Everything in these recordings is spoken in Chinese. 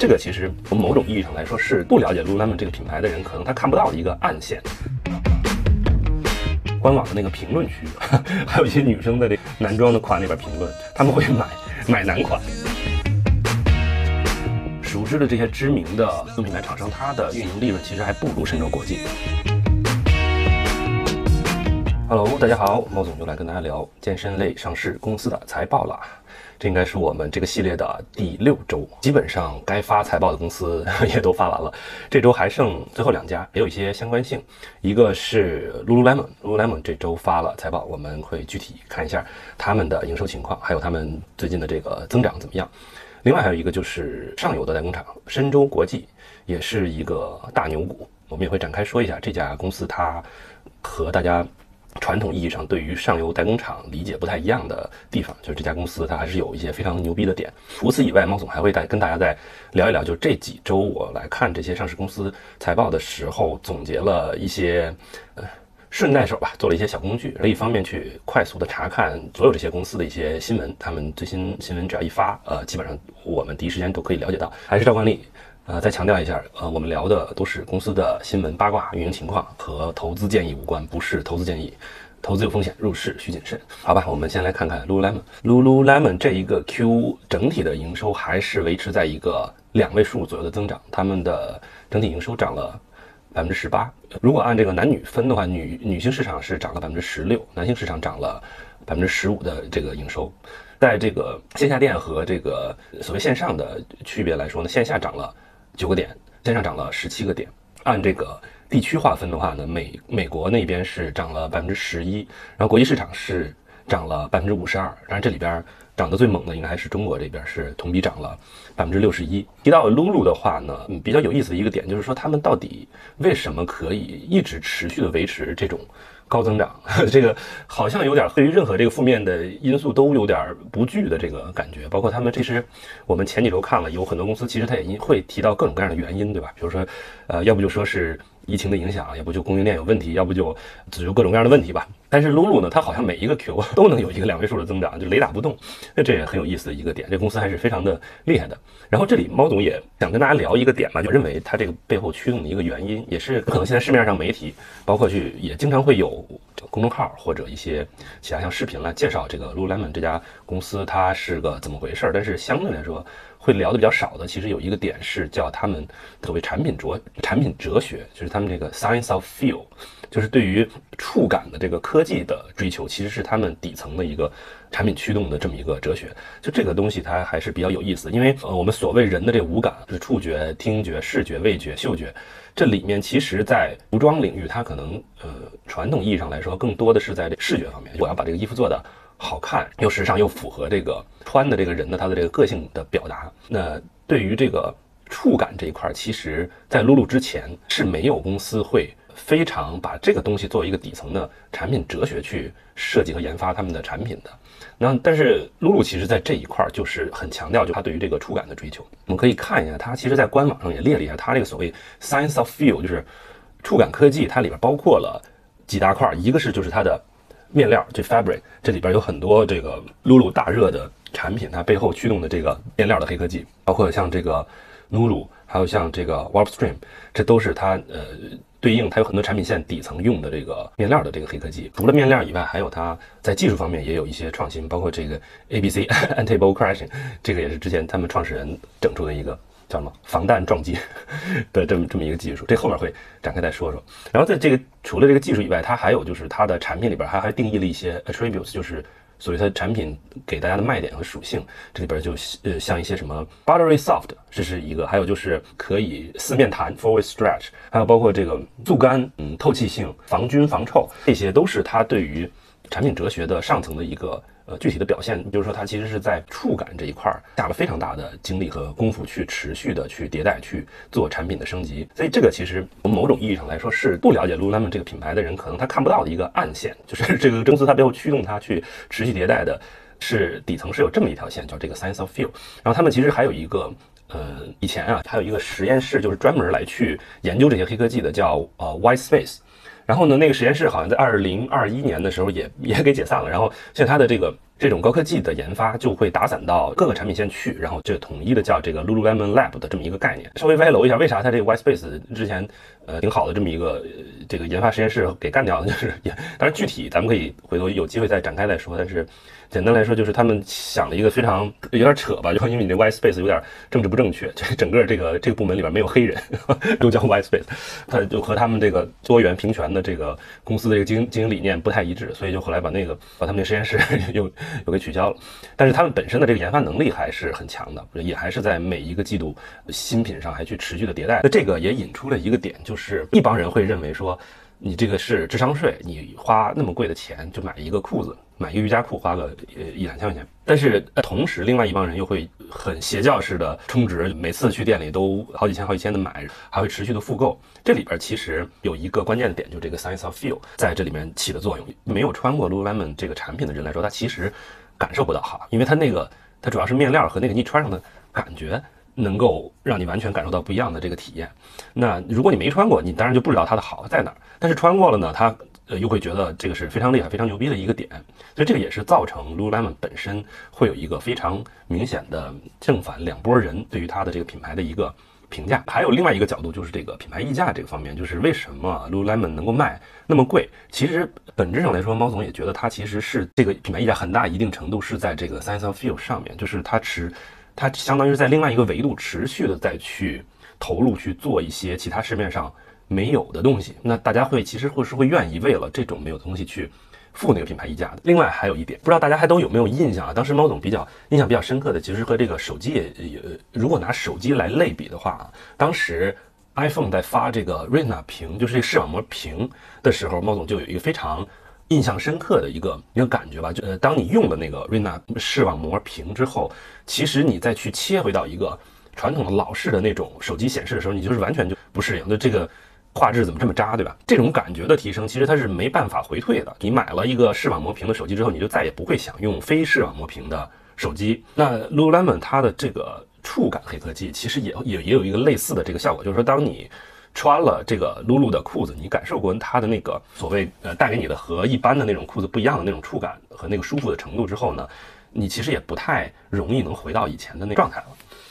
这个其实从某种意义上来说，是不了解 Lululemon 这个品牌的人，可能他看不到的一个暗线。官网的那个评论区，还有一些女生的这男装的款里边评论，他们会买买男款。熟知的这些知名的用品牌厂商，它的运营利润其实还不如神州国际。Hello，大家好，猫总又来跟大家聊健身类上市公司的财报了。这应该是我们这个系列的第六周，基本上该发财报的公司 也都发完了。这周还剩最后两家，也有一些相关性。一个是 Lululemon，Lululemon 这周发了财报，我们会具体看一下他们的营收情况，还有他们最近的这个增长怎么样。另外还有一个就是上游的代工厂深州国际，也是一个大牛股，我们也会展开说一下这家公司它和大家。传统意义上对于上游代工厂理解不太一样的地方，就是这家公司它还是有一些非常牛逼的点。除此以外，猫总还会带跟大家再聊一聊，就这几周我来看这些上市公司财报的时候，总结了一些呃顺带手吧，做了一些小工具，可以方便去快速的查看所有这些公司的一些新闻，他们最新新闻只要一发，呃，基本上我们第一时间都可以了解到。还是照惯例。呃，再强调一下，呃，我们聊的都是公司的新闻八卦、运营情况，和投资建议无关，不是投资建议，投资有风险，入市需谨慎。好吧，我们先来看看 Lululemon。Lululemon 这一个 Q 整体的营收还是维持在一个两位数左右的增长，他们的整体营收涨了百分之十八。如果按这个男女分的话，女女性市场是涨了百分之十六，男性市场涨了百分之十五的这个营收。在这个线下店和这个所谓线上的区别来说呢，线下涨了。九个点，线上涨了十七个点。按这个地区划分的话呢，美美国那边是涨了百分之十一，然后国际市场是涨了百分之五十二。当然这里边涨得最猛的应该还是中国这边，是同比涨了百分之六十一。提到 Lulu 的话呢，比较有意思的一个点就是说，他们到底为什么可以一直持续的维持这种？高增长，这个好像有点对于任何这个负面的因素都有点不惧的这个感觉。包括他们其实，我们前几周看了，有很多公司其实它也会提到各种各样的原因，对吧？比如说，呃，要不就说是疫情的影响，要不就供应链有问题，要不就只有各种各样的问题吧。但是 Lulu 呢，它好像每一个 Q 都能有一个两位数的增长，就雷打不动。那这也很有意思的一个点，这公司还是非常的厉害的。然后这里猫总也想跟大家聊一个点嘛，就认为它这个背后驱动的一个原因，也是可能现在市面上媒体包括去也经常会有公众号或者一些其他像视频来介绍这个 Lululemon 这家公司它是个怎么回事。但是相对来说会聊的比较少的，其实有一个点是叫他们所谓产品哲产品哲学，就是他们这个 Science of Feel。就是对于触感的这个科技的追求，其实是他们底层的一个产品驱动的这么一个哲学。就这个东西，它还是比较有意思。因为呃，我们所谓人的这五感，就是触觉、听觉、视觉、味觉、嗅觉，这里面其实，在服装领域，它可能呃，传统意义上来说，更多的是在这视觉方面。我要把这个衣服做的好看，又时尚，又符合这个穿的这个人的他的这个个性的表达。那对于这个触感这一块，其实在露露之前是没有公司会。非常把这个东西作为一个底层的产品哲学去设计和研发他们的产品的。那但是露露其实在这一块就是很强调，就它对于这个触感的追求。我们可以看一下，它其实在官网上也列了一下，它这个所谓 Science of Feel，就是触感科技，它里边包括了几大块，一个是就是它的面料，这 Fabric，这里边有很多这个露露大热的产品，它背后驱动的这个面料的黑科技，包括像这个露露，还有像这个 Warp Stream，这都是它呃。对应它有很多产品线底层用的这个面料的这个黑科技，除了面料以外，还有它在技术方面也有一些创新，包括这个 ABC Antiball Crashing，这个也是之前他们创始人整出的一个叫什么防弹撞击 的这么这么一个技术，这后面会展开再说说。然后在这个除了这个技术以外，它还有就是它的产品里边还还定义了一些 attributes，就是。所谓它产品给大家的卖点和属性，这里边就呃像一些什么 buttery soft，这是一个，还有就是可以四面弹 forward stretch，还有包括这个速干，嗯，透气性、防菌防臭，这些都是它对于产品哲学的上层的一个。呃，具体的表现，比如说它其实是在触感这一块下了非常大的精力和功夫，去持续的去迭代，去做产品的升级。所以这个其实从某种意义上来说，是不了解 Lululemon 这个品牌的人，可能他看不到的一个暗线，就是这个公司它背后驱动它去持续迭代的，是底层是有这么一条线，叫这个 Science of Feel。然后他们其实还有一个，呃，以前啊，还有一个实验室，就是专门来去研究这些黑科技的，叫呃 White Space。然后呢，那个实验室好像在二零二一年的时候也也给解散了。然后现在它的这个这种高科技的研发就会打散到各个产品线去，然后就统一的叫这个 Lululemon Lab 的这么一个概念。稍微歪楼一下，为啥它这个 White Space 之前呃挺好的这么一个这个研发实验室给干掉了？就是也当然具体咱们可以回头有机会再展开再说，但是。简单来说，就是他们想了一个非常有点扯吧，就因为你那 White Space 有点政治不正确，这整个这个这个部门里边没有黑人，都叫 White Space，他就和他们这个多元平权的这个公司的这个经经营理念不太一致，所以就后来把那个把他们那实验室 又又给取消了。但是他们本身的这个研发能力还是很强的，也还是在每一个季度新品上还去持续的迭代。那这个也引出了一个点，就是一帮人会认为说。你这个是智商税，你花那么贵的钱就买一个裤子，买一个瑜伽裤花个呃一两千块钱。但是同时，另外一帮人又会很邪教式的充值，每次去店里都好几千、好几千的买，还会持续的复购。这里边其实有一个关键的点，就这个 science of feel 在这里面起的作用。没有穿过 Lululemon 这个产品的人来说，他其实感受不到哈，因为它那个它主要是面料和那个你穿上的感觉。能够让你完全感受到不一样的这个体验。那如果你没穿过，你当然就不知道它的好在哪儿。但是穿过了呢，它呃又会觉得这个是非常厉害、非常牛逼的一个点。所以这个也是造成 Lululemon 本身会有一个非常明显的正反两拨人对于它的这个品牌的一个评价。还有另外一个角度，就是这个品牌溢价这个方面，就是为什么 Lululemon 能够卖那么贵？其实本质上来说，猫总也觉得它其实是这个品牌溢价很大一定程度是在这个 Sense of Feel 上面，就是它持。它相当于是在另外一个维度持续的再去投入去做一些其他市面上没有的东西，那大家会其实会是会愿意为了这种没有的东西去付那个品牌溢价的。另外还有一点，不知道大家还都有没有印象啊？当时猫总比较印象比较深刻的，其实和这个手机也也，如果拿手机来类比的话啊，当时 iPhone 在发这个 Retina 屏，就是这视网膜屏的时候，猫总就有一个非常。印象深刻的一个一个感觉吧，就呃，当你用了那个瑞纳视网膜屏之后，其实你再去切回到一个传统的老式的那种手机显示的时候，你就是完全就不适应。那这个画质怎么这么渣，对吧？这种感觉的提升，其实它是没办法回退的。你买了一个视网膜屏的手机之后，你就再也不会想用非视网膜屏的手机。那 Lululemon 它的这个触感黑科技，其实也也也有一个类似的这个效果，就是说当你。穿了这个露露的裤子，你感受过它的那个所谓呃带给你的和一般的那种裤子不一样的那种触感和那个舒服的程度之后呢，你其实也不太容易能回到以前的那状态了。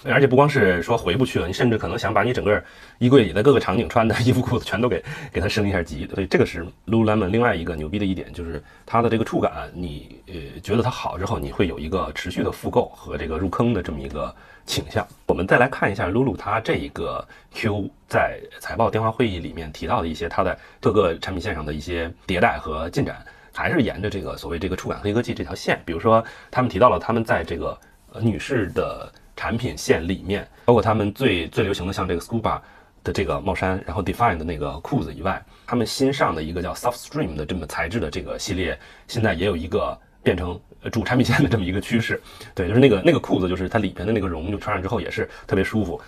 而且不光是说回不去了，你甚至可能想把你整个衣柜里的各个场景穿的 衣服裤子全都给给它升一下级。所以这个是 Lululemon 另外一个牛逼的一点，就是它的这个触感，你呃觉得它好之后，你会有一个持续的复购和这个入坑的这么一个。倾向，我们再来看一下 Lulu 它这一个 Q 在财报电话会议里面提到的一些它在各个产品线上的一些迭代和进展，还是沿着这个所谓这个触感黑科技这条线。比如说，他们提到了他们在这个呃女士的产品线里面，包括他们最最流行的像这个 Scuba 的这个帽衫，然后 Define 的那个裤子以外，他们新上的一个叫 Soft Stream 的这么材质的这个系列，现在也有一个变成。主产品线的这么一个趋势，对，就是那个那个裤子，就是它里边的那个绒，就穿上之后也是特别舒服，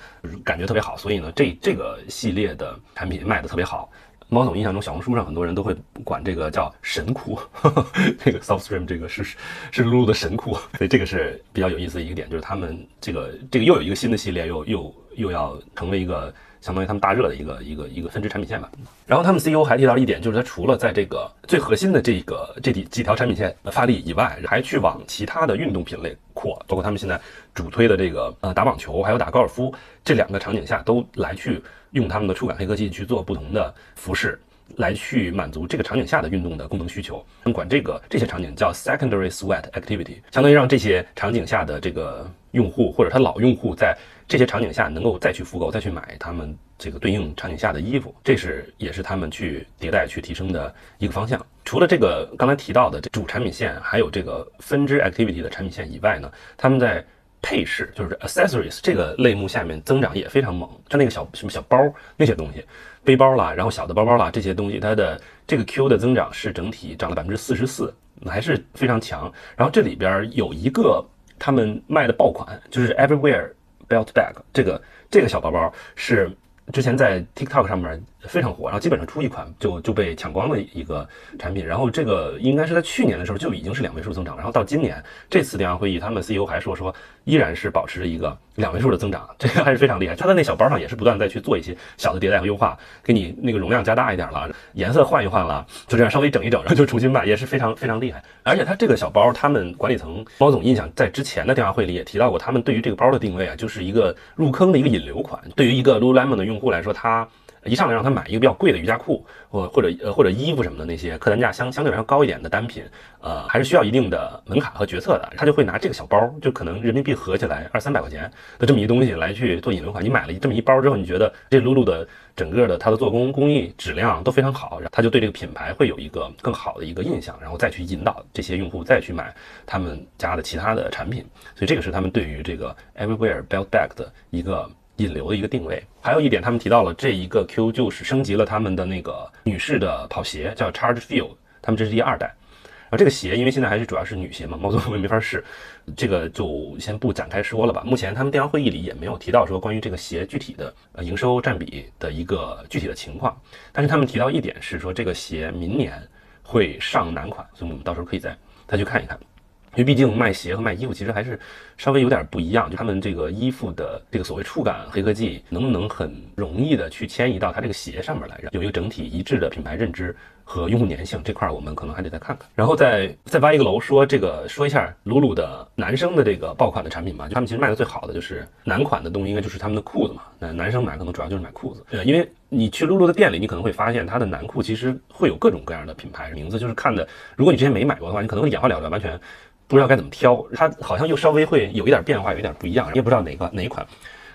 感觉特别好。所以呢，这这个系列的产品卖的特别好。猫总印象中，小红书上很多人都会管这个叫神裤，这个 Soft Stream 这个是是露露的神裤，所以这个是比较有意思的一个点，就是他们这个这个又有一个新的系列，又又又要成为一个。相当于他们大热的一个一个一个分支产品线吧。然后他们 CEO 还提到一点，就是他除了在这个最核心的这个这几几条产品线发力以外，还去往其他的运动品类扩，包括他们现在主推的这个呃打网球还有打高尔夫这两个场景下，都来去用他们的触感黑科技去做不同的服饰，来去满足这个场景下的运动的功能需求。他们管这个这些场景叫 secondary sweat activity，相当于让这些场景下的这个用户或者他老用户在。这些场景下能够再去复购、再去买他们这个对应场景下的衣服，这是也是他们去迭代、去提升的一个方向。除了这个刚才提到的主产品线，还有这个分支 activity 的产品线以外呢，他们在配饰，就是 accessories 这个类目下面增长也非常猛。像那个小什么小包那些东西，背包啦，然后小的包包啦，这些东西它的这个 Q 的增长是整体涨了百分之四十四，还是非常强。然后这里边有一个他们卖的爆款，就是 Everywhere。Belt bag 这个这个小包包是之前在 TikTok 上面非常火，然后基本上出一款就就被抢光的一个产品。然后这个应该是在去年的时候就已经是两位数增长，然后到今年这次电话会议，他们 CEO 还说说依然是保持着一个两位数的增长，这个还是非常厉害。它的那小包上也是不断再去做一些小的迭代和优化，给你那个容量加大一点了，颜色换一换了，就这样稍微整一整，然后就重新卖，也是非常非常厉害。而且它这个小包，他们管理层猫总印象在之前的电话会里也提到过，他们对于这个包的定位啊，就是一个入坑的一个引流款。对于一个 Lululemon 的用户来说，他一上来让他买一个比较贵的瑜伽裤，或或者呃或者衣服什么的那些客单价相相对来说高一点的单品，呃还是需要一定的门槛和决策的。他就会拿这个小包，就可能人民币合起来二三百块钱的这么一东西来去做引流款。你买了这么一包之后，你觉得这 Lulu 的整个的它的做工工艺质量都非常好，他就对这个品牌会有一个更好的一个印象，然后再去引导这些用户再去买他们家的其他的产品。所以这个是他们对于这个 Everywhere Belt Bag 的一个。引流的一个定位，还有一点，他们提到了这一个 Q 就是升级了他们的那个女士的跑鞋，叫 Charge Field，他们这是第二代。然后这个鞋，因为现在还是主要是女鞋嘛，猫总我也没法试，这个就先不展开说了吧。目前他们电话会议里也没有提到说关于这个鞋具体的呃营收占比的一个具体的情况，但是他们提到一点是说这个鞋明年会上男款，所以我们到时候可以再再去看一看。因为毕竟卖鞋和卖衣服其实还是稍微有点不一样，就他们这个衣服的这个所谓触感黑科技能不能很容易的去迁移到它这个鞋上面来，有一个整体一致的品牌认知和用户粘性这块儿，我们可能还得再看看。然后再再挖一个楼，说这个说一下鲁鲁的男生的这个爆款的产品吧，他们其实卖的最好的就是男款的东西，应该就是他们的裤子嘛。那男生买可能主要就是买裤子，对，因为你去露露的店里，你可能会发现它的男裤其实会有各种各样的品牌名字，就是看的，如果你之前没买过的话，你可能会眼花缭乱，完全。不知道该怎么挑，它好像又稍微会有一点变化，有一点不一样，也不知道哪个哪一款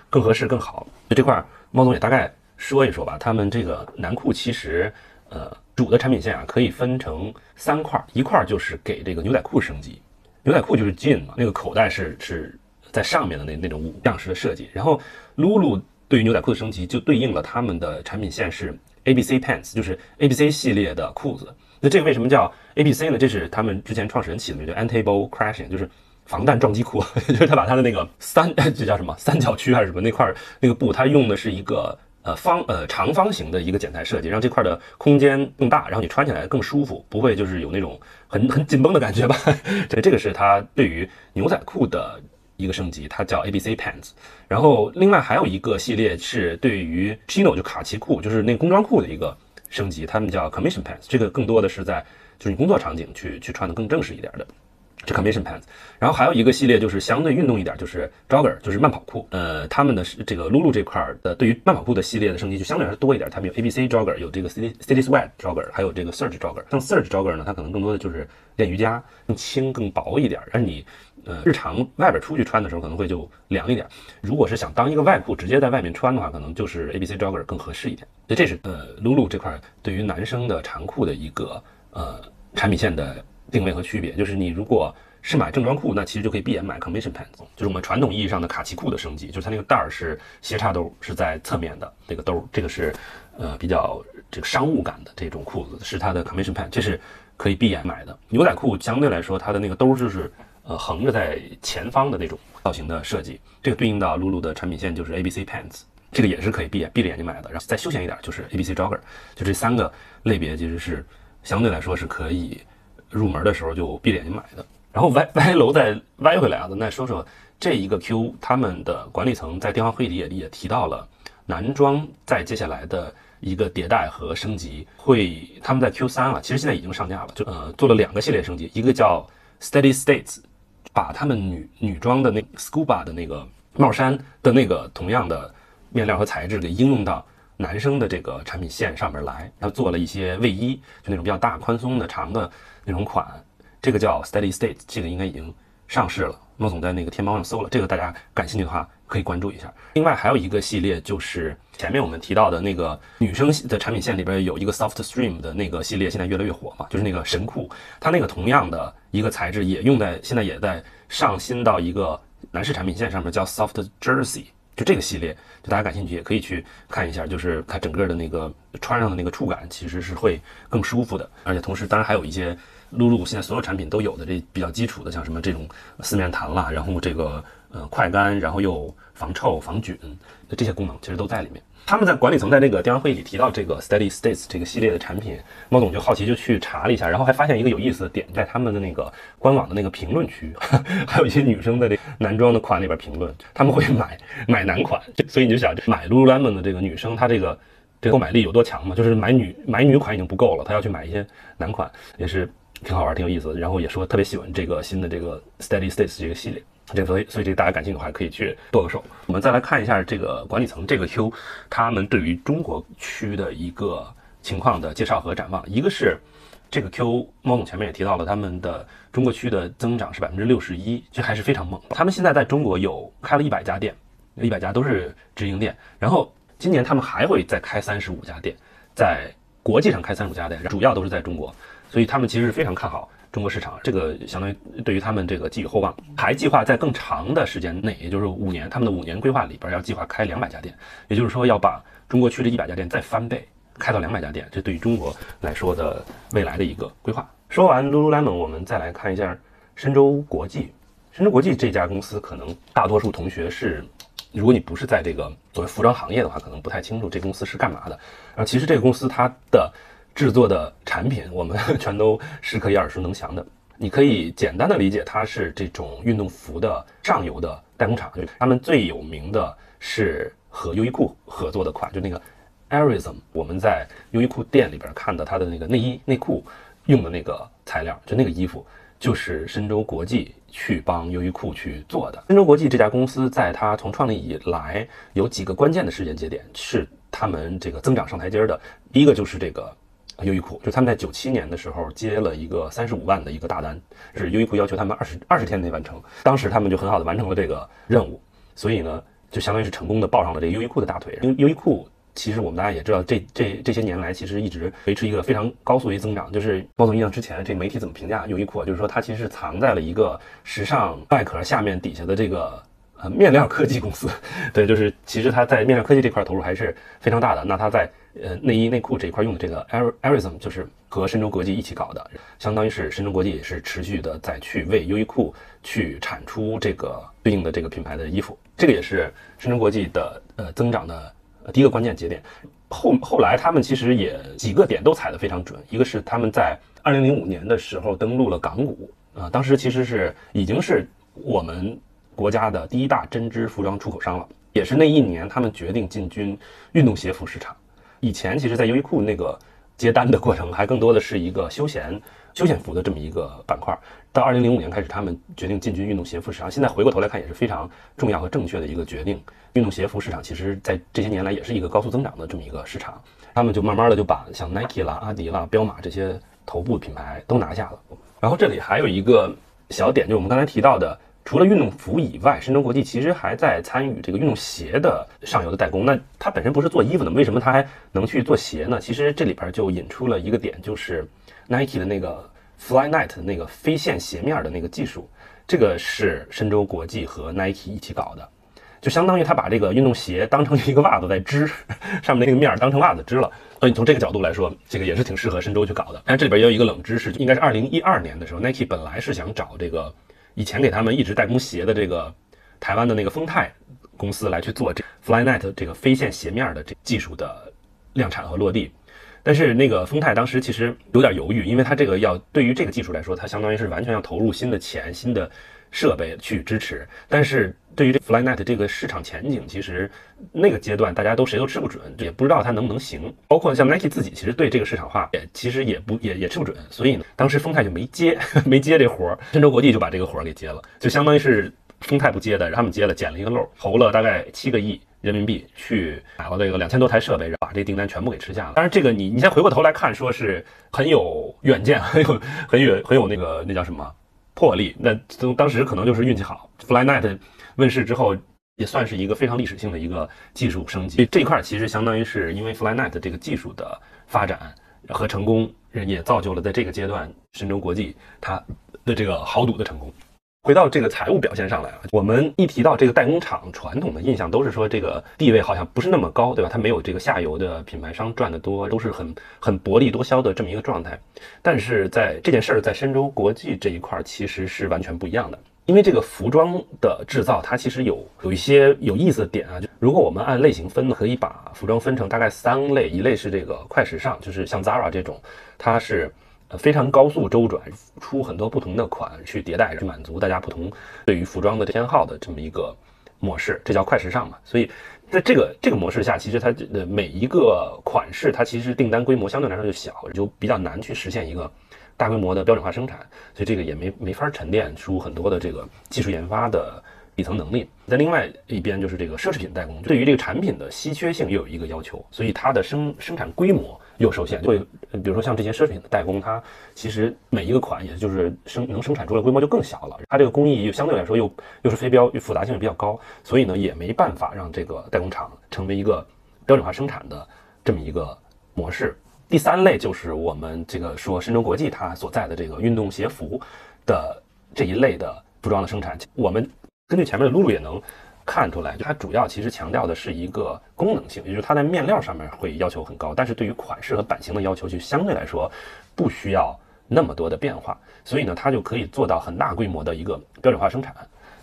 更合适更好。就这块，猫总也大概说一说吧。他们这个男裤其实，呃，主的产品线啊可以分成三块，一块就是给这个牛仔裤升级，牛仔裤就是 jean 嘛，那个口袋是是在上面的那那种五样式的设计。然后，Lulu 对于牛仔裤的升级就对应了他们的产品线是 ABC Pants，就是 ABC 系列的裤子。那这个为什么叫 A B C 呢？这是他们之前创始人起的名，叫 Antable Crashing，就是防弹撞击裤。就是他把他的那个三，这叫什么三角区还是什么那块那个布，他用的是一个呃方呃长方形的一个剪裁设计，让这块的空间更大，然后你穿起来更舒服，不会就是有那种很 很紧绷的感觉吧？这这个是他对于牛仔裤的一个升级，它叫 A B C Pants。然后另外还有一个系列是对于 Chino 就卡其裤，就是那个工装裤的一个。升级，他们叫 commission pants，这个更多的是在就是你工作场景去去穿的更正式一点的，这 commission pants。然后还有一个系列就是相对运动一点，就是 jogger，就是慢跑裤。呃，他们的这个 Lulu 这块的对于慢跑裤的系列的升级就相对来说多一点，他们有 ABC jogger，有这个 city city sweat jogger，还有这个 surge jogger。像 surge jogger 呢，它可能更多的就是练瑜伽，更轻更薄一点，而你。呃，日常外边出去穿的时候可能会就凉一点。如果是想当一个外裤直接在外面穿的话，可能就是 A B C Jogger 更合适一点。所以这是呃，Lulu 这块对于男生的长裤的一个呃产品线的定位和区别。就是你如果是买正装裤，那其实就可以闭眼买 Commission Pants，就是我们传统意义上的卡其裤的升级，就是它那个带儿是斜插兜，是在侧面的那个兜，这个是呃比较这个商务感的这种裤子，是它的 Commission Pants，这是可以闭眼买的。牛仔裤相对来说，它的那个兜就是。呃，横着在前方的那种造型的设计，这个对应到露露的产品线就是 A B C Pants，这个也是可以闭眼闭着眼睛买的。然后再休闲一点就是 A B C Jogger，就这三个类别其实是相对来说是可以入门的时候就闭着眼睛买的。然后歪歪楼再歪回来啊，咱再说说这一个 Q，他们的管理层在电话会议里也也提到了男装在接下来的一个迭代和升级，会他们在 Q 三了，其实现在已经上架了，就呃做了两个系列升级，一个叫 Steady States。把他们女女装的那 scuba 的那个帽衫的那个同样的面料和材质给应用到男生的这个产品线上面来，他做了一些卫衣，就那种比较大、宽松的、长的那种款，这个叫 Steady State，这个应该已经上市了。莫总在那个天猫上搜了，这个大家感兴趣的话可以关注一下。另外还有一个系列，就是前面我们提到的那个女生的产品线里边有一个 Soft Stream 的那个系列，现在越来越火嘛，就是那个神裤，它那个同样的一个材质也用在现在也在上新到一个男士产品线上面，叫 Soft Jersey，就这个系列，就大家感兴趣也可以去看一下，就是它整个的那个穿上的那个触感其实是会更舒服的，而且同时当然还有一些露露现在所有产品都有的这比较基础的，像什么这种四面弹啦，然后这个呃快干，然后又防臭防菌，这些功能其实都在里面。他们在管理层在这个电话会议里提到这个 Steady States 这个系列的产品，猫总就好奇就去查了一下，然后还发现一个有意思的点，在他们的那个官网的那个评论区，还有一些女生的这男装的款里边评论，他们会买买男款，所以你就想买 Lululemon 的这个女生，她这个这购买力有多强嘛？就是买女买女款已经不够了，她要去买一些男款，也是挺好玩、挺有意思的。然后也说特别喜欢这个新的这个 Steady States 这个系列。这所以所以这个大家感兴趣的话可以去剁个手。我们再来看一下这个管理层这个 Q，他们对于中国区的一个情况的介绍和展望。一个是这个 Q，猫总前面也提到了，他们的中国区的增长是百分之六十一，这还是非常猛。他们现在在中国有开了一百家店，一百家都是直营店。然后今年他们还会再开三十五家店，在国际上开三十五家店，主要都是在中国，所以他们其实是非常看好。中国市场，这个相当于对于他们这个寄予厚望，还计划在更长的时间内，也就是五年，他们的五年规划里边要计划开两百家店，也就是说要把中国区这一百家店再翻倍，开到两百家店，这对于中国来说的未来的一个规划。说完 Lululemon，我们再来看一下深州国际。深州国际这家公司，可能大多数同学是，如果你不是在这个作为服装行业的话，可能不太清楚这公司是干嘛的。然后其实这个公司它的。制作的产品，我们 全都是可以耳熟能详的。你可以简单的理解，它是这种运动服的上游的代工厂。他们最有名的是和优衣库合作的款，就那个 Airism。我们在优衣库店里边看的，它的那个内衣内裤用的那个材料，就那个衣服，就是深州国际去帮优衣库去做的。深州国际这家公司，在它从创立以来，有几个关键的时间节点，是他们这个增长上台阶的。第一个就是这个。优衣库就他们在九七年的时候接了一个三十五万的一个大单，是优衣库要求他们二十二十天内完成，当时他们就很好的完成了这个任务，所以呢，就相当于是成功的抱上了这个优衣库的大腿。因为优衣库其实我们大家也知道，这这这些年来其实一直维持一个非常高速的增长。就是包总印象之前，这媒体怎么评价优衣库？就是说它其实是藏在了一个时尚外壳下面底下的这个。呃，面料科技公司，对，就是其实它在面料科技这块投入还是非常大的。那它在呃内衣内裤这一块用的这个 Air Airism，就是和深州国际一起搞的，相当于是深州国际也是持续的在去为优衣库去产出这个对应的这个品牌的衣服。这个也是深州国际的呃增长的第一个关键节点。后后来他们其实也几个点都踩得非常准，一个是他们在二零零五年的时候登陆了港股啊，当时其实是已经是我们。国家的第一大针织服装出口商了，也是那一年，他们决定进军运动鞋服市场。以前其实，在优衣库那个接单的过程，还更多的是一个休闲休闲服的这么一个板块。到二零零五年开始，他们决定进军运动鞋服市场。现在回过头来看，也是非常重要和正确的一个决定。运动鞋服市场其实，在这些年来也是一个高速增长的这么一个市场。他们就慢慢的就把像 Nike 啦、阿迪啦、彪马这些头部品牌都拿下了。然后这里还有一个小点，就我们刚才提到的。除了运动服以外，深州国际其实还在参与这个运动鞋的上游的代工。那它本身不是做衣服的，为什么它还能去做鞋呢？其实这里边就引出了一个点，就是 Nike 的那个 Flyknit 的那个飞线鞋面的那个技术，这个是深州国际和 Nike 一起搞的，就相当于他把这个运动鞋当成一个袜子在织，上面那个面当成袜子织了。所以从这个角度来说，这个也是挺适合深州去搞的。但这里边也有一个冷知识，应该是二零一二年的时候，Nike 本来是想找这个。以前给他们一直代工鞋的这个台湾的那个丰泰公司来去做这 Flyknit 这个飞线鞋面的这技术的量产和落地，但是那个丰泰当时其实有点犹豫，因为它这个要对于这个技术来说，它相当于是完全要投入新的钱、新的设备去支持，但是。对于这 Flynet 这个市场前景，其实那个阶段大家都谁都吃不准，也不知道它能不能行。包括像 Nike 自己，其实对这个市场化也其实也不也也吃不准。所以呢，当时丰泰就没接 没接这活儿，深州国际就把这个活儿给接了，就相当于是丰泰不接的，他们接了，捡了一个漏，投了大概七个亿人民币去买了这个两千多台设备，然后把这订单全部给吃下了。当然，这个你你先回过头来看，说是很有远见，很有很有很有那个那叫什么破例。那从当时可能就是运气好 Fly Night，。问世之后，也算是一个非常历史性的一个技术升级。这一块其实相当于是因为 Fly Night 这个技术的发展和成功，也造就了在这个阶段深州国际它的这个豪赌的成功。回到这个财务表现上来啊，我们一提到这个代工厂，传统的印象都是说这个地位好像不是那么高，对吧？它没有这个下游的品牌商赚得多，都是很很薄利多销的这么一个状态。但是在这件事儿，在深州国际这一块儿，其实是完全不一样的。因为这个服装的制造，它其实有有一些有意思的点啊。就如果我们按类型分呢，可以把服装分成大概三类，一类是这个快时尚，就是像 Zara 这种，它是呃非常高速周转，出很多不同的款去迭代，去满足大家不同对于服装的偏好的这么一个模式，这叫快时尚嘛。所以在这个这个模式下，其实它的每一个款式，它其实订单规模相对来说就小，就比较难去实现一个。大规模的标准化生产，所以这个也没没法沉淀出很多的这个技术研发的底层能力。在另外一边，就是这个奢侈品代工，对于这个产品的稀缺性又有一个要求，所以它的生生产规模又受限。会比如说像这些奢侈品的代工，它其实每一个款，也就是生能生产出来规模就更小了。它这个工艺又相对来说又又是非标，复杂性也比较高，所以呢也没办法让这个代工厂成为一个标准化生产的这么一个模式。第三类就是我们这个说深州国际它所在的这个运动鞋服的这一类的服装的生产，我们根据前面的露露也能看出来，它主要其实强调的是一个功能性，也就是它在面料上面会要求很高，但是对于款式和版型的要求就相对来说不需要那么多的变化，所以呢，它就可以做到很大规模的一个标准化生产。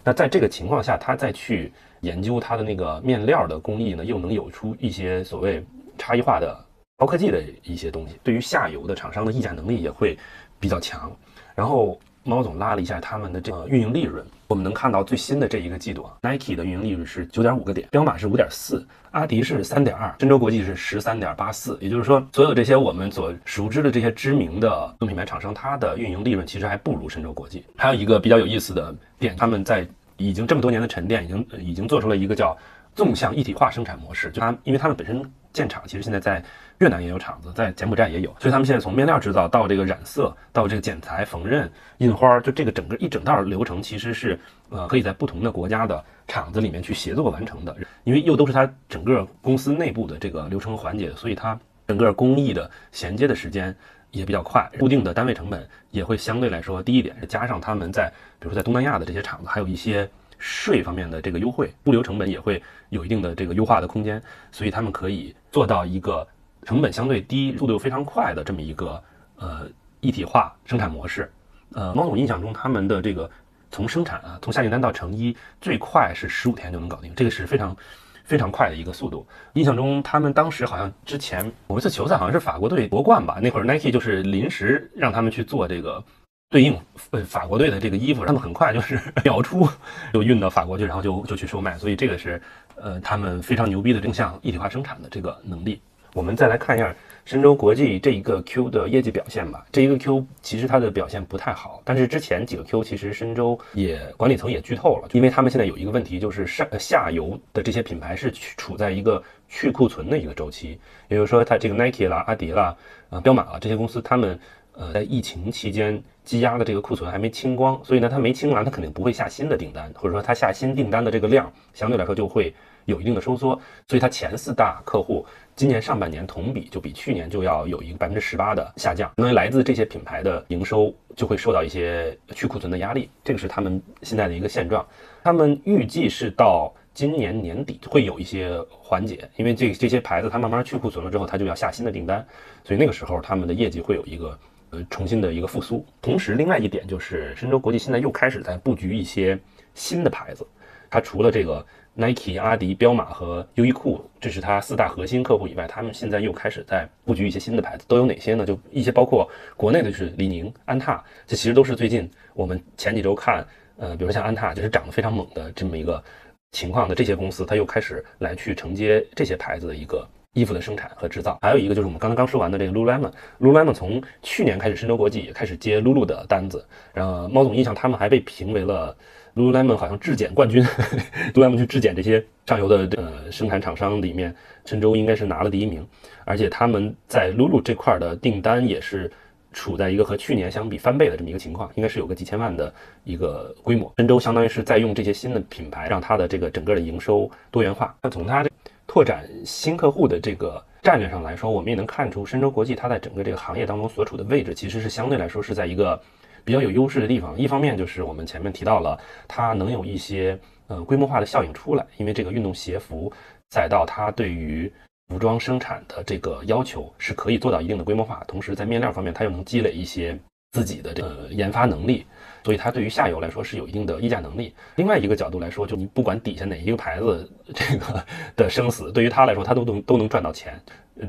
那在这个情况下，它再去研究它的那个面料的工艺呢，又能有出一些所谓差异化的。高科技的一些东西，对于下游的厂商的议价能力也会比较强。然后猫总拉了一下他们的这个运营利润，我们能看到最新的这一个季度啊，Nike 的运营利润是九点五个点，彪马是五点四，阿迪是三点二，深州国际是十三点八四。也就是说，所有这些我们所熟知的这些知名的品牌厂商，它的运营利润其实还不如深州国际。还有一个比较有意思的点，他们在已经这么多年的沉淀，已经已经做出了一个叫纵向一体化生产模式，就它因为他们本身。建厂其实现在在越南也有厂子，在柬埔寨也有，所以他们现在从面料制造到这个染色，到这个剪裁、缝纫、印花，就这个整个一整道流程，其实是呃可以在不同的国家的厂子里面去协作完成的。因为又都是它整个公司内部的这个流程环节，所以它整个工艺的衔接的时间也比较快，固定的单位成本也会相对来说低一点。加上他们在比如说在东南亚的这些厂子，还有一些。税方面的这个优惠，物流成本也会有一定的这个优化的空间，所以他们可以做到一个成本相对低、速度又非常快的这么一个呃一体化生产模式。呃，猫总印象中他们的这个从生产啊，从下订单到成衣最快是十五天就能搞定，这个是非常非常快的一个速度。印象中他们当时好像之前某一次球赛好像是法国队夺冠吧，那会儿 Nike 就是临时让他们去做这个。对应呃法国队的这个衣服，他们很快就是 秒出就运到法国去，然后就就去售卖，所以这个是呃他们非常牛逼的正向一体化生产的这个能力。我们再来看一下深州国际这一个 Q 的业绩表现吧。这一个 Q 其实它的表现不太好，但是之前几个 Q 其实深州也管理层也剧透了，因为他们现在有一个问题，就是上下游的这些品牌是处在一个去库存的一个周期，也就是说它这个 Nike 啦、阿迪啦、呃彪马啦这些公司，他们呃在疫情期间。积压的这个库存还没清光，所以呢，它没清完，它肯定不会下新的订单，或者说它下新订单的这个量相对来说就会有一定的收缩，所以它前四大客户今年上半年同比就比去年就要有一个百分之十八的下降，因为来自这些品牌的营收就会受到一些去库存的压力，这个是他们现在的一个现状。他们预计是到今年年底会有一些缓解，因为这这些牌子它慢慢去库存了之后，它就要下新的订单，所以那个时候他们的业绩会有一个呃。重新的一个复苏，同时另外一点就是深州国际现在又开始在布局一些新的牌子，它除了这个 Nike、阿迪、彪马和优衣库，这是它四大核心客户以外，他们现在又开始在布局一些新的牌子，都有哪些呢？就一些包括国内的就是李宁、安踏，这其实都是最近我们前几周看，呃，比如像安踏就是涨得非常猛的这么一个情况的这些公司，它又开始来去承接这些牌子的一个。衣服的生产和制造，还有一个就是我们刚才刚说完的这个 Lululemon，Lululemon 从去年开始，深州国际也开始接 Lulu 的单子。然后猫总印象，他们还被评为了 Lululemon 好像质检冠军，Lululemon 去质检这些上游的呃生产厂商里面，深州应该是拿了第一名。而且他们在 Lulu 这块的订单也是处在一个和去年相比翻倍的这么一个情况，应该是有个几千万的一个规模。深州相当于是在用这些新的品牌，让它的这个整个的营收多元化。那从它这。拓展新客户的这个战略上来说，我们也能看出深州国际它在整个这个行业当中所处的位置，其实是相对来说是在一个比较有优势的地方，一方面就是我们前面提到了它能有一些呃规模化的效应出来，因为这个运动鞋服再到它对于服装生产的这个要求是可以做到一定的规模化，同时在面料方面它又能积累一些自己的这个研发能力，所以它对于下游来说是有一定的议价能力。另外一个角度来说，就你不管底下哪一个牌子这个的生死，对于它来说，它都能都能赚到钱。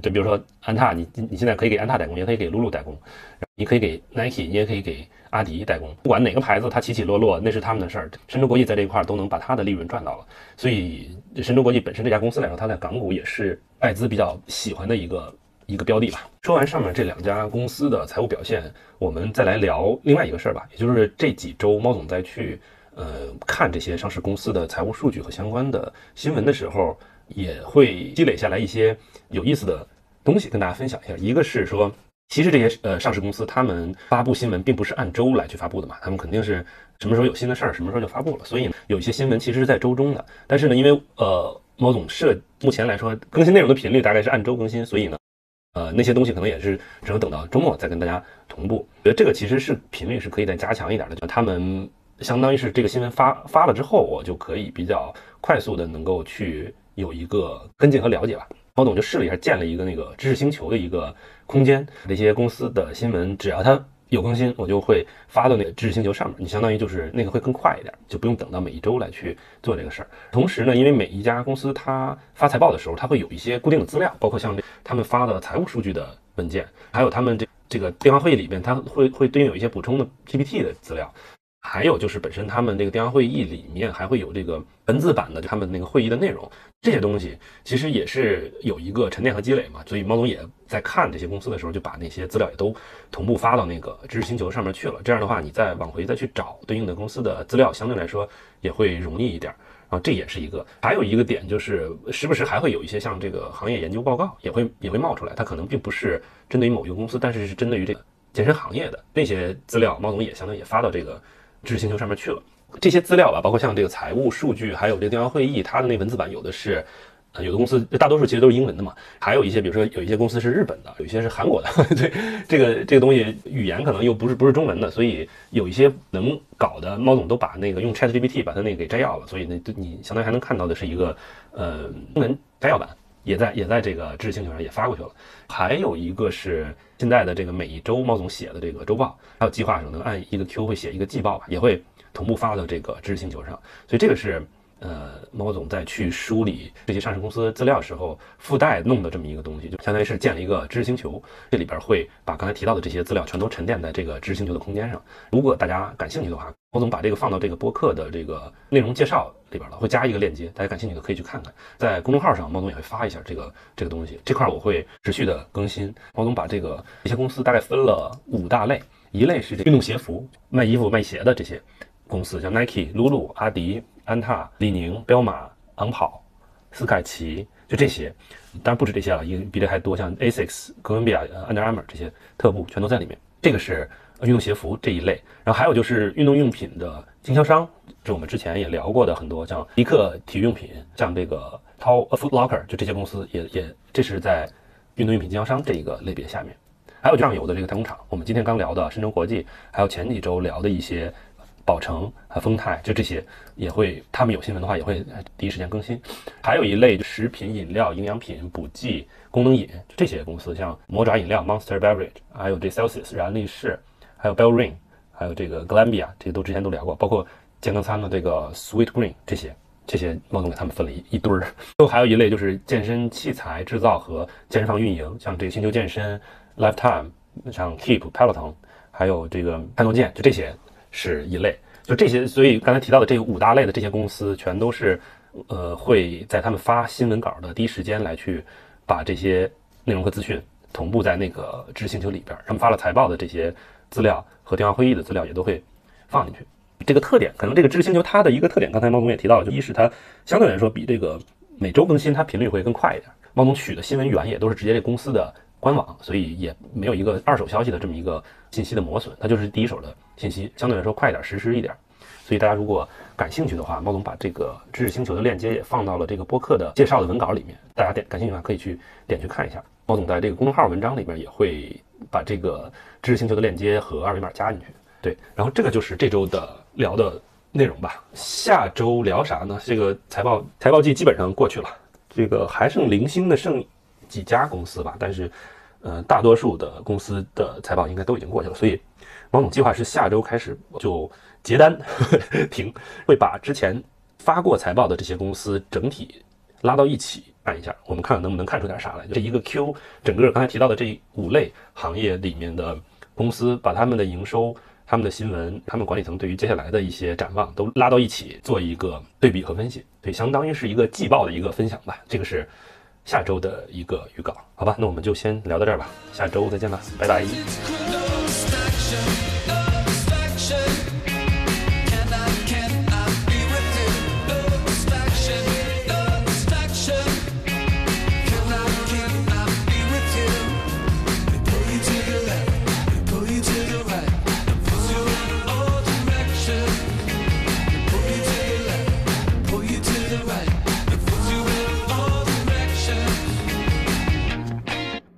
就比如说安踏，你你现在可以给安踏代工，也可以给露露代工，你可以给 Nike，你也可以给阿迪代工，不管哪个牌子，它起起落落那是他们的事儿。神州国际在这一块儿都能把它的利润赚到了，所以神州国际本身这家公司来说，它在港股也是外资比较喜欢的一个一个标的吧。说完上面这两家公司的财务表现，我们再来聊另外一个事儿吧，也就是这几周猫总在去呃看这些上市公司的财务数据和相关的新闻的时候。也会积累下来一些有意思的东西跟大家分享一下。一个是说，其实这些呃上市公司他们发布新闻并不是按周来去发布的嘛，他们肯定是什么时候有新的事儿，什么时候就发布了。所以有一些新闻其实是在周中的，但是呢，因为呃猫总设目前来说更新内容的频率大概是按周更新，所以呢，呃那些东西可能也是只能等到周末再跟大家同步。觉得这个其实是频率是可以再加强一点的，就他们相当于是这个新闻发发了之后，我就可以比较快速的能够去。有一个跟进和了解吧，猫总就试了一下，建了一个那个知识星球的一个空间，那些公司的新闻只要它有更新，我就会发到那个知识星球上面。你相当于就是那个会更快一点，就不用等到每一周来去做这个事儿。同时呢，因为每一家公司它发财报的时候，它会有一些固定的资料，包括像他们发的财务数据的文件，还有他们这这个电话会议里边，它会会对应有一些补充的 PPT 的资料。还有就是本身他们这个电话会议里面还会有这个文字版的他们那个会议的内容，这些东西其实也是有一个沉淀和积累嘛。所以猫总也在看这些公司的时候，就把那些资料也都同步发到那个知识星球上面去了。这样的话，你再往回再去找对应的公司的资料，相对来说也会容易一点。然后这也是一个，还有一个点就是时不时还会有一些像这个行业研究报告也会也会冒出来，它可能并不是针对于某一个公司，但是是针对于这个健身行业的那些资料，猫总也相当于也发到这个。知识星球上面去了，这些资料吧，包括像这个财务数据，还有这个电话会议，它的那文字版有的是，呃，有的公司大多数其实都是英文的嘛，还有一些，比如说有一些公司是日本的，有一些是韩国的，对，这个这个东西语言可能又不是不是中文的，所以有一些能搞的，猫总都把那个用 ChatGPT 把它那个给摘要了，所以呢，你相当于还能看到的是一个呃中文摘要版，也在也在这个知识星球上也发过去了，还有一个是。现在的这个每一周猫总写的这个周报，还有计划上能按一个 Q 会写一个季报吧，也会同步发到这个知识星球上。所以这个是呃猫总在去梳理这些上市公司资料时候附带弄的这么一个东西，就相当于是建了一个知识星球，这里边会把刚才提到的这些资料全都沉淀在这个知识星球的空间上。如果大家感兴趣的话，猫总把这个放到这个播客的这个内容介绍里边了，会加一个链接，大家感兴趣的可以去看看。在公众号上，猫总也会发一下这个这个东西，这块我会持续的更新。猫总把这个一些公司大概分了五大类，一类是这运动鞋服，卖衣服卖鞋的这些公司，像 Nike、Lulu、阿迪、安踏、李宁、彪马、昂跑、斯凯奇，就这些。当然不止这些了，因为比这还多，像 Asics、哥伦比亚、Under Armour 这些特步全都在里面。这个是。运动鞋服这一类，然后还有就是运动用品的经销商，这我们之前也聊过的很多，像迪克体育用品，像这个 Tall Foot Locker，就这些公司也也这是在运动用品经销商这一个类别下面。还有上游的这个代工厂，我们今天刚聊的深州国际，还有前几周聊的一些宝城和丰泰，就这些也会，他们有新闻的话也会第一时间更新。还有一类食品饮料、营养品、补剂、功能饮，这些公司，像魔爪饮料 Monster Beverage，还有这 Celsius 燃力士。还有 Bell Ring，还有这个 Glanbia，这些都之前都聊过，包括健康餐的这个 Sweet Green 这些，这些猫总给他们分了一一堆儿。最后还有一类就是健身器材制造和健身房运营，像这个星球健身、Lifetime，像 Keep、Peloton，还有这个泰诺健，就这些是一类。就这些，所以刚才提到的这五大类的这些公司，全都是呃会在他们发新闻稿的第一时间来去把这些内容和资讯同步在那个知识星球里边。他们发了财报的这些。资料和电话会议的资料也都会放进去。这个特点，可能这个知识星球它的一个特点，刚才猫总也提到了，就一是它相对来说比这个每周更新它频率会更快一点。猫总取的新闻源也都是直接这公司的官网，所以也没有一个二手消息的这么一个信息的磨损，它就是第一手的信息，相对来说快一点，实时一点。所以大家如果感兴趣的话，猫总把这个知识星球的链接也放到了这个播客的介绍的文稿里面，大家点感兴趣的话可以去点去看一下。猫总在这个公众号文章里边也会把这个知识星球的链接和二维码加进去。对，然后这个就是这周的聊的内容吧。下周聊啥呢？这个财报财报季基本上过去了，这个还剩零星的剩几家公司吧，但是，呃，大多数的公司的财报应该都已经过去了，所以王总计划是下周开始就结单停，会把之前发过财报的这些公司整体拉到一起看一下，我们看看能不能看出点啥来。这一个 Q，整个刚才提到的这五类行业里面的公司，把他们的营收。他们的新闻，他们管理层对于接下来的一些展望都拉到一起做一个对比和分析，对，相当于是一个季报的一个分享吧。这个是下周的一个预告，好吧？那我们就先聊到这儿吧，下周再见吧，拜拜。